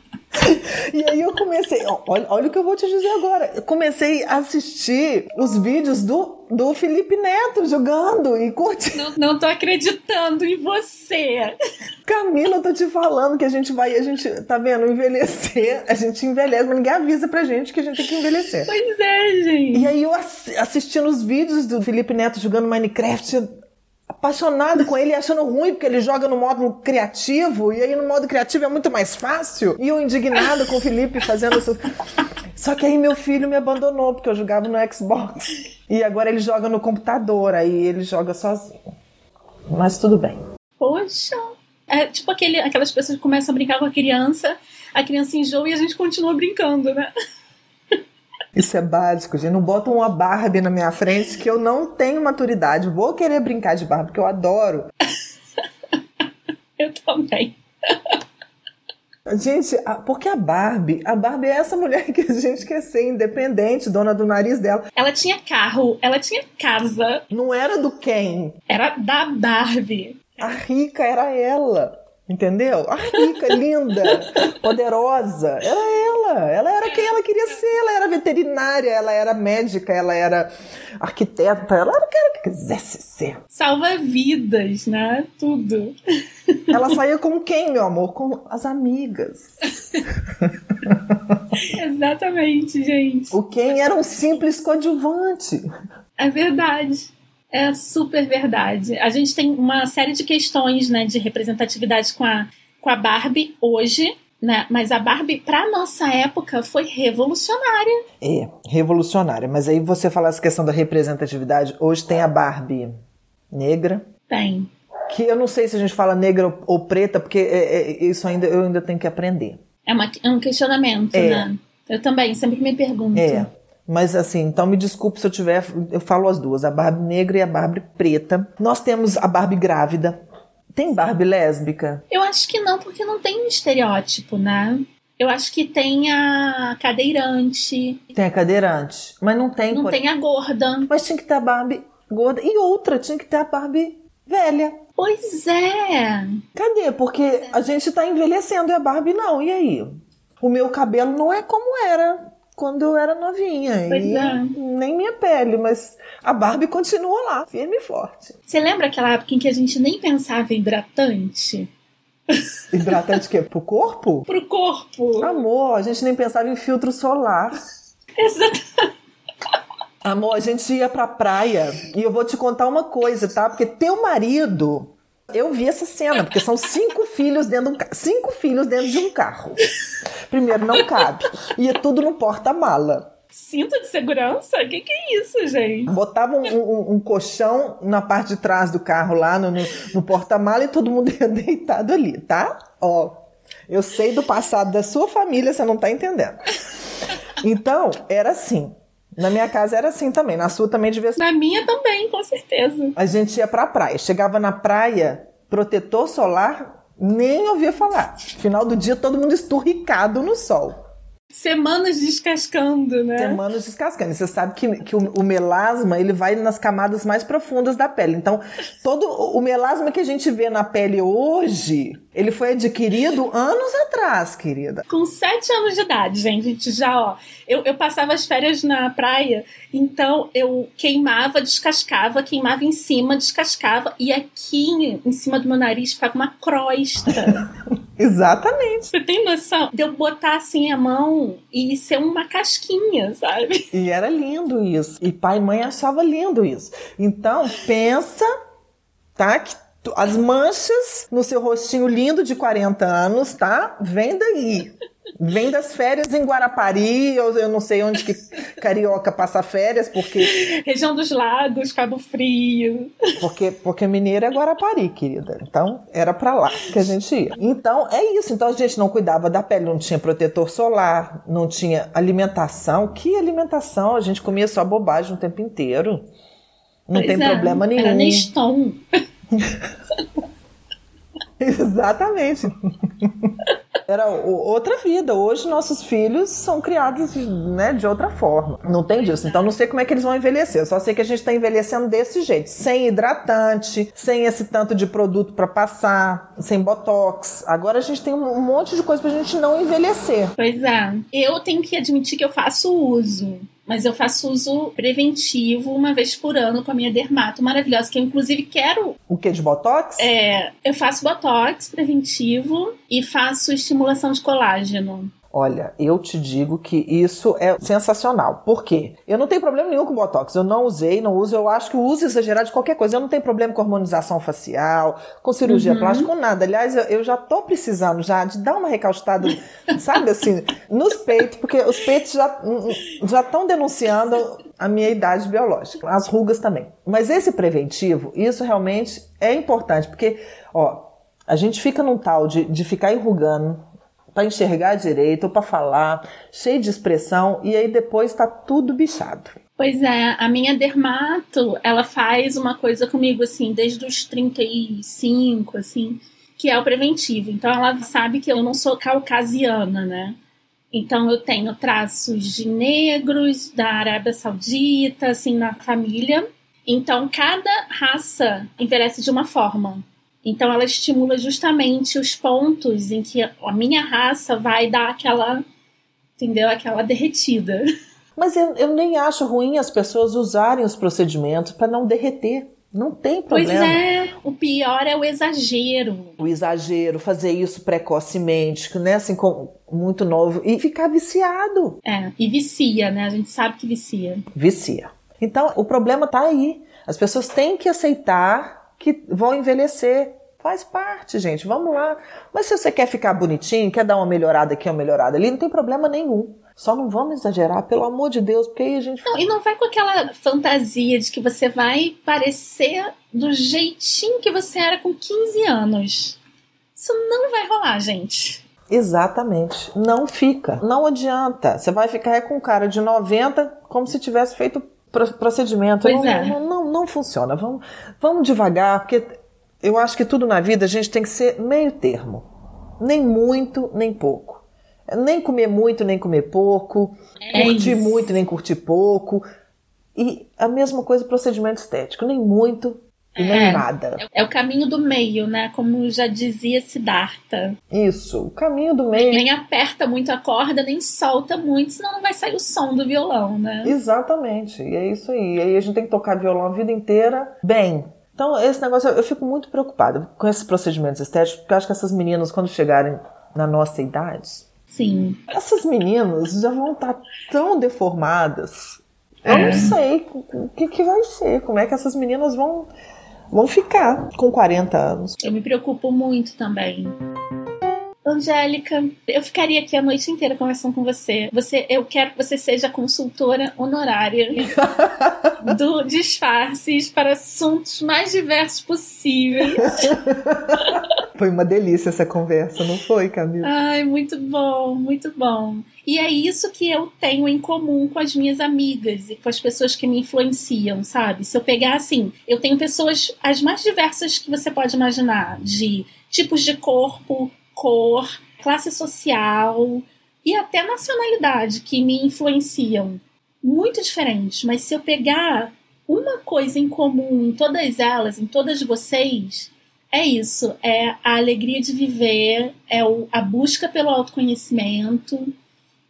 E aí eu comecei, olha, olha o que eu vou te dizer agora. Eu comecei a assistir os vídeos do, do Felipe Neto jogando e curtindo. Não, não tô acreditando em você. Camila, eu tô te falando que a gente vai, a gente, tá vendo, envelhecer, a gente envelhece, mas ninguém avisa pra gente que a gente tem que envelhecer. Pois é, gente. E aí eu assistindo os vídeos do Felipe Neto jogando Minecraft, apaixonado com ele achando ruim porque ele joga no modo criativo e aí no modo criativo é muito mais fácil. E eu indignado com o Felipe fazendo isso. Só que aí meu filho me abandonou porque eu jogava no Xbox. E agora ele joga no computador, aí ele joga sozinho. Mas tudo bem. Poxa. É tipo aquele, aquelas pessoas que começam a brincar com a criança, a criança enjoa e a gente continua brincando, né? Isso é básico, gente. Não bota uma Barbie na minha frente que eu não tenho maturidade. Vou querer brincar de Barbie, porque eu adoro. eu também. Gente, porque a Barbie, a Barbie é essa mulher que a gente quer ser independente, dona do nariz dela. Ela tinha carro, ela tinha casa. Não era do quem? Era da Barbie. A rica era ela. Entendeu? A rica, linda, poderosa. Era ela. Ela era quem ela queria ser. Ela era veterinária, ela era médica, ela era arquiteta, ela era o que ela quisesse ser. Salva vidas, né? Tudo. Ela saía com quem, meu amor? Com as amigas. Exatamente, gente. O quem era um simples coadjuvante. É verdade. É super verdade. A gente tem uma série de questões né, de representatividade com a, com a Barbie hoje, né? Mas a Barbie, para nossa época, foi revolucionária. É, revolucionária. Mas aí você fala essa questão da representatividade. Hoje tem a Barbie negra. Tem. Que eu não sei se a gente fala negra ou preta, porque é, é, isso ainda eu ainda tenho que aprender. É, uma, é um questionamento, é. né? Eu também, sempre me pergunto. É. Mas assim, então me desculpe se eu tiver, eu falo as duas, a Barbie negra e a Barbie preta. Nós temos a Barbie grávida. Tem Barbie lésbica? Eu acho que não, porque não tem um estereótipo, né? Eu acho que tem a cadeirante. Tem a cadeirante, mas não tem. Não por... tem a gorda. Mas tinha que ter a Barbie gorda e outra, tinha que ter a Barbie velha. Pois é. Cadê? Porque a gente tá envelhecendo e a Barbie não. E aí? O meu cabelo não é como era quando eu era novinha. Pois e é. nem minha pele, mas a Barbie continua lá, firme e forte. Você lembra aquela época em que a gente nem pensava em hidratante? Hidratante que Pro corpo? Pro corpo. Amor, a gente nem pensava em filtro solar. Exatamente. Amor, a gente ia pra praia e eu vou te contar uma coisa, tá? Porque teu marido eu vi essa cena, porque são cinco filhos dentro de um, cinco filhos dentro de um carro. Primeiro, não cabe. Ia tudo no porta-mala. Cinto de segurança? O que, que é isso, gente? Botava um, um, um, colchão na parte de trás do carro, lá no, no, no porta-mala, e todo mundo ia deitado ali, tá? Ó, eu sei do passado da sua família, você não tá entendendo. Então, era assim. Na minha casa era assim também, na sua também devia ser. Na minha também, com certeza. A gente ia pra praia. Chegava na praia, protetor solar, nem ouvia falar. Final do dia, todo mundo esturricado no sol. Semanas descascando, né? Semanas descascando. E você sabe que, que o, o, melasma ele vai nas camadas mais profundas da pele. Então, todo o melasma que a gente vê na pele hoje, ele foi adquirido anos atrás, querida. Com sete anos de idade, gente, já, ó. Eu, eu passava as férias na praia, então eu queimava, descascava, queimava em cima, descascava, e aqui em cima do meu nariz ficava uma crosta. Exatamente. Você tem noção de eu botar assim a mão e ser uma casquinha, sabe? E era lindo isso. E pai e mãe achava lindo isso. Então, pensa, tá? Que as manchas no seu rostinho lindo de 40 anos, tá? Vem daí. Vem das férias em Guarapari, eu, eu não sei onde que carioca passa férias, porque. Região dos Lagos, Cabo Frio. Porque, porque mineira é Guarapari, querida. Então, era para lá que a gente ia. Então, é isso. Então, a gente não cuidava da pele, não tinha protetor solar, não tinha alimentação. Que alimentação? A gente comia só bobagem o tempo inteiro. Não pois tem é, problema nenhum. Era Neston. Exatamente. Era outra vida. Hoje nossos filhos são criados né, de outra forma. Não tem disso. Então não sei como é que eles vão envelhecer. Eu só sei que a gente está envelhecendo desse jeito. Sem hidratante, sem esse tanto de produto para passar, sem botox. Agora a gente tem um monte de coisa pra gente não envelhecer. Pois é. Eu tenho que admitir que eu faço uso mas eu faço uso preventivo uma vez por ano com a minha dermato maravilhosa, que eu inclusive quero. O que? De botox? É, eu faço botox preventivo e faço estimulação de colágeno. Olha, eu te digo que isso é sensacional. Por quê? Eu não tenho problema nenhum com Botox. Eu não usei, não uso. Eu acho que o uso exagerado de qualquer coisa. Eu não tenho problema com harmonização facial, com cirurgia uhum. plástica, com nada. Aliás, eu, eu, já tô precisando já de dar uma recaustada, sabe assim, nos peitos, porque os peitos já já estão denunciando a minha idade biológica. As rugas também. Mas esse preventivo, isso realmente é importante, porque, ó, a gente fica num tal de, de ficar enrugando para enxergar direito, para falar, cheio de expressão, e aí depois está tudo bichado. Pois é, a minha dermato, ela faz uma coisa comigo assim, desde os 35, assim, que é o preventivo. Então ela sabe que eu não sou caucasiana, né? Então eu tenho traços de negros da Arábia Saudita, assim, na família. Então cada raça envelhece de uma forma. Então ela estimula justamente os pontos em que a minha raça vai dar aquela, entendeu? Aquela derretida. Mas eu, eu nem acho ruim as pessoas usarem os procedimentos para não derreter. Não tem problema. Pois é, o pior é o exagero. O exagero, fazer isso precocemente, né? Assim, com, muito novo. E ficar viciado. É, e vicia, né? A gente sabe que vicia. Vicia. Então, o problema tá aí. As pessoas têm que aceitar que vão envelhecer. Faz parte, gente. Vamos lá. Mas se você quer ficar bonitinho, quer dar uma melhorada aqui, uma melhorada ali, não tem problema nenhum. Só não vamos exagerar, pelo amor de Deus, porque aí a gente. Não, e não vai com aquela fantasia de que você vai parecer do jeitinho que você era com 15 anos. Isso não vai rolar, gente. Exatamente. Não fica. Não adianta. Você vai ficar com cara de 90 como se tivesse feito procedimento. Não, é. não, não, não funciona. Vamos, vamos devagar, porque eu acho que tudo na vida a gente tem que ser meio termo. Nem muito, nem pouco. Nem comer muito, nem comer pouco. É curtir isso. muito, nem curtir pouco. E a mesma coisa procedimento estético. Nem muito e nem É. nada. É o caminho do meio, né? Como já dizia Siddhartha. Isso. O caminho do meio. Nem aperta muito a corda, nem solta muito, senão não vai sair o som do violão, né? Exatamente. E é isso aí. E aí a gente tem que tocar violão a vida inteira bem. Então, esse negócio, eu eu fico muito preocupada com esses procedimentos estéticos, porque eu acho que essas meninas, quando chegarem na nossa idade, Sim. essas meninas já vão estar tão deformadas. Eu É. não sei o que, que vai ser, como é que essas meninas vão, vão ficar com 40 anos. Eu me preocupo muito também. Angélica, eu ficaria aqui a noite inteira conversando com você. Você, eu quero que você seja consultora honorária do disfarces para assuntos mais diversos possíveis. Foi uma delícia essa conversa, não foi, Camila? Ai, muito bom, muito bom. E é isso que eu tenho em comum com as minhas amigas e com as pessoas que me influenciam, sabe? Se eu pegar assim, eu tenho pessoas as mais diversas que você pode imaginar, de tipos de corpo, cor, classe social e até nacionalidade que me influenciam. Muito diferentes, mas se eu pegar uma coisa em comum em todas elas, em todas vocês, é isso, é a alegria de viver, é a busca pelo autoconhecimento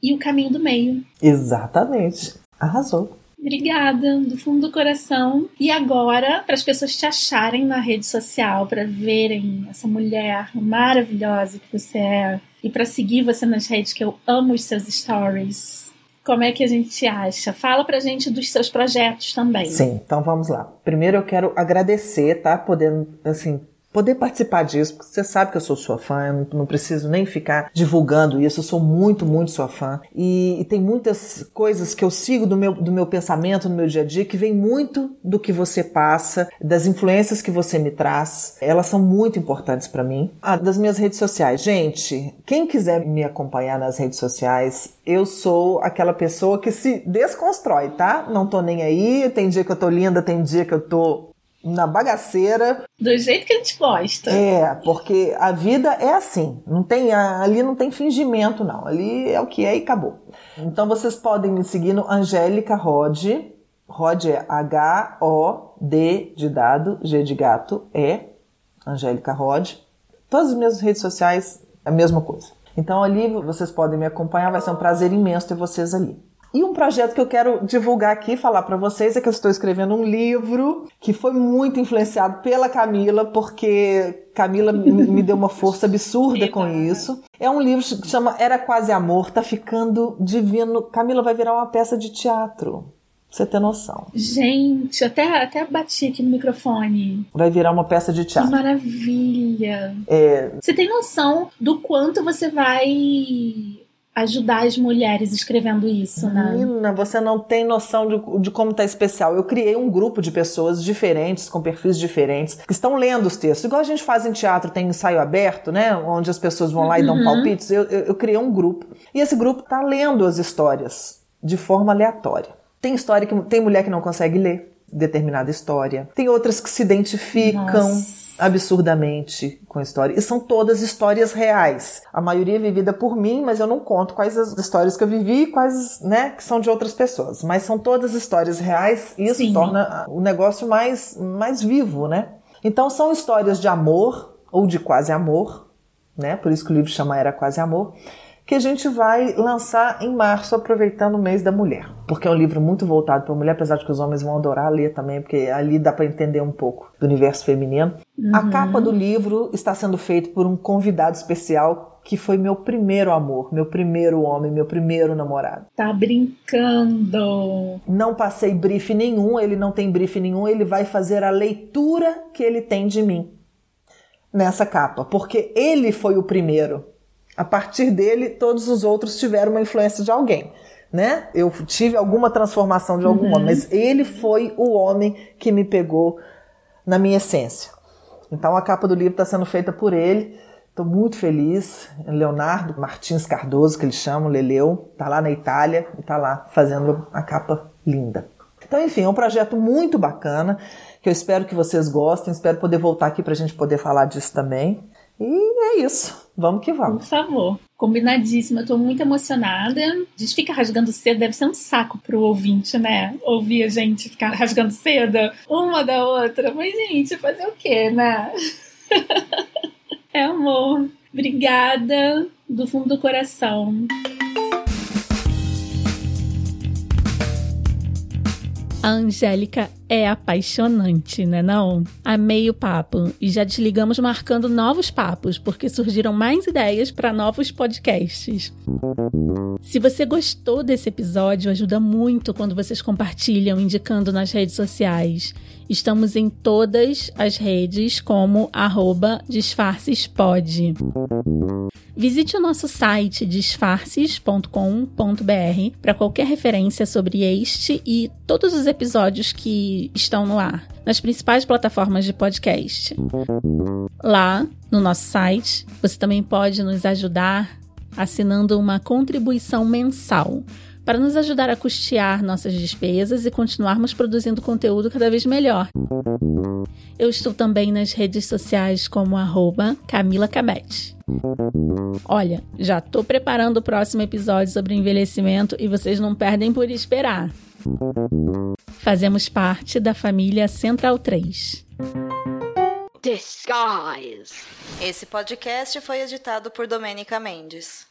e o caminho do meio. Exatamente. Arrasou. Obrigada, do fundo do coração. E agora, para as pessoas te acharem na rede social, para verem essa mulher maravilhosa que você é, e para seguir você nas redes, que eu amo os seus stories. Como é que a gente te acha? Fala pra gente dos seus projetos também. Sim, então vamos lá. Primeiro eu quero agradecer, tá? Podendo, assim, poder participar disso, porque você sabe que eu sou sua fã, eu não, preciso nem ficar divulgando isso, eu sou muito, muito sua fã. E, e tem muitas coisas que eu sigo do meu, do meu pensamento, no meu dia a dia, que vem muito do que você passa, das influências que você me traz. Elas são muito importantes para mim. Ah, das minhas redes sociais. Gente, quem quiser me acompanhar nas redes sociais, eu sou aquela pessoa que se desconstrói, tá? Não tô nem aí, tem dia que eu tô linda, tem dia que eu tô na bagaceira. Do jeito que a gente gosta. É, porque a vida é assim. Não tem ali não tem fingimento não. Ali é o que é e acabou. Então vocês podem me seguir no Angélica Rod. Rod é H O D de dado, G de gato, E. Angélica Rod. Todas as minhas redes sociais é a mesma coisa. Então ali vocês podem me acompanhar, vai ser um prazer imenso ter vocês ali. E um projeto que eu quero divulgar aqui, falar para vocês, é que eu estou escrevendo um livro que foi muito influenciado pela Camila, porque Camila me deu uma força absurda com isso. É um livro que chama Era Quase Amor, tá ficando divino. Camila vai virar uma peça de teatro. Pra você ter noção. Gente, até, até bati aqui no microfone. Vai virar uma peça de Que teatro. maravilha. É, Você tem noção do quanto você vai ajudar as mulheres escrevendo isso, né? Menina, você não tem noção de, de como tá especial. Eu criei um grupo de pessoas diferentes, com perfis diferentes, que estão lendo os textos. Igual a gente faz em teatro, tem ensaio aberto, né? Onde as pessoas vão lá e dão Uhum. palpites. Eu, eu, eu criei um grupo. E esse grupo tá lendo as histórias de forma aleatória. Tem história que tem mulher que não consegue ler determinada história. Tem outras que se identificam Nossa. Absurdamente com história. E são todas histórias reais. A maioria é vivida por mim, mas eu não conto quais as histórias que eu vivi e quais, né, que são de outras pessoas. Mas são todas histórias reais e isso Sim. torna o negócio mais, mais vivo, né? Então são histórias de amor ou de quase amor, né? Por isso que o livro chama Era Quase Amor, que a gente vai lançar em março, aproveitando o mês da mulher. Porque é um livro muito voltado para a mulher, apesar de que os homens vão adorar ler também, porque ali dá para entender um pouco do universo feminino. Uhum. A capa do livro está sendo feita por um convidado especial que foi meu primeiro amor, meu primeiro homem, meu primeiro namorado. Tá brincando. Não passei brief nenhum, ele não tem brief nenhum, ele vai fazer a leitura que ele tem de mim nessa capa, porque ele foi o primeiro. A partir dele, todos os outros tiveram uma influência de alguém. Né? Eu tive alguma transformação de algum uhum. homem, mas ele foi o homem que me pegou na minha essência. Então a capa do livro está sendo feita por ele Estou muito feliz. Leonardo Martins Cardoso, que eles chamam, Leleu, está lá na Itália e está lá fazendo a capa linda. Então, enfim, é um projeto muito bacana que eu espero que vocês gostem. Espero poder voltar aqui para a gente poder falar disso também. E é isso. Vamos que vamos. Por favor. Combinadíssima. Eu tô muito emocionada. A gente fica rasgando cedo, deve ser um saco pro ouvinte, né? Ouvir a gente ficar rasgando cedo, uma da outra. Mas, gente, fazer o quê, né? É amor. Obrigada do fundo do coração. A Angélica é apaixonante, né não? Amei o papo e já desligamos marcando novos papos, porque surgiram mais ideias para novos podcasts. Se você gostou desse episódio, ajuda muito quando vocês compartilham, indicando nas redes sociais. Estamos em todas as redes como disfarcespod. Visite o nosso site disfarces.com.br para qualquer referência sobre este e todos os episódios que estão no ar, nas principais plataformas de podcast. Lá, no nosso site, você também pode nos ajudar assinando uma contribuição mensal para nos ajudar a custear nossas despesas e continuarmos produzindo conteúdo cada vez melhor. Eu estou também nas redes sociais como arroba Camila Cabete. Olha, já estou preparando o próximo episódio sobre envelhecimento e vocês não perdem por esperar. Fazemos parte da família Central 3. Disguise. Esse podcast foi editado por Domênica Mendes.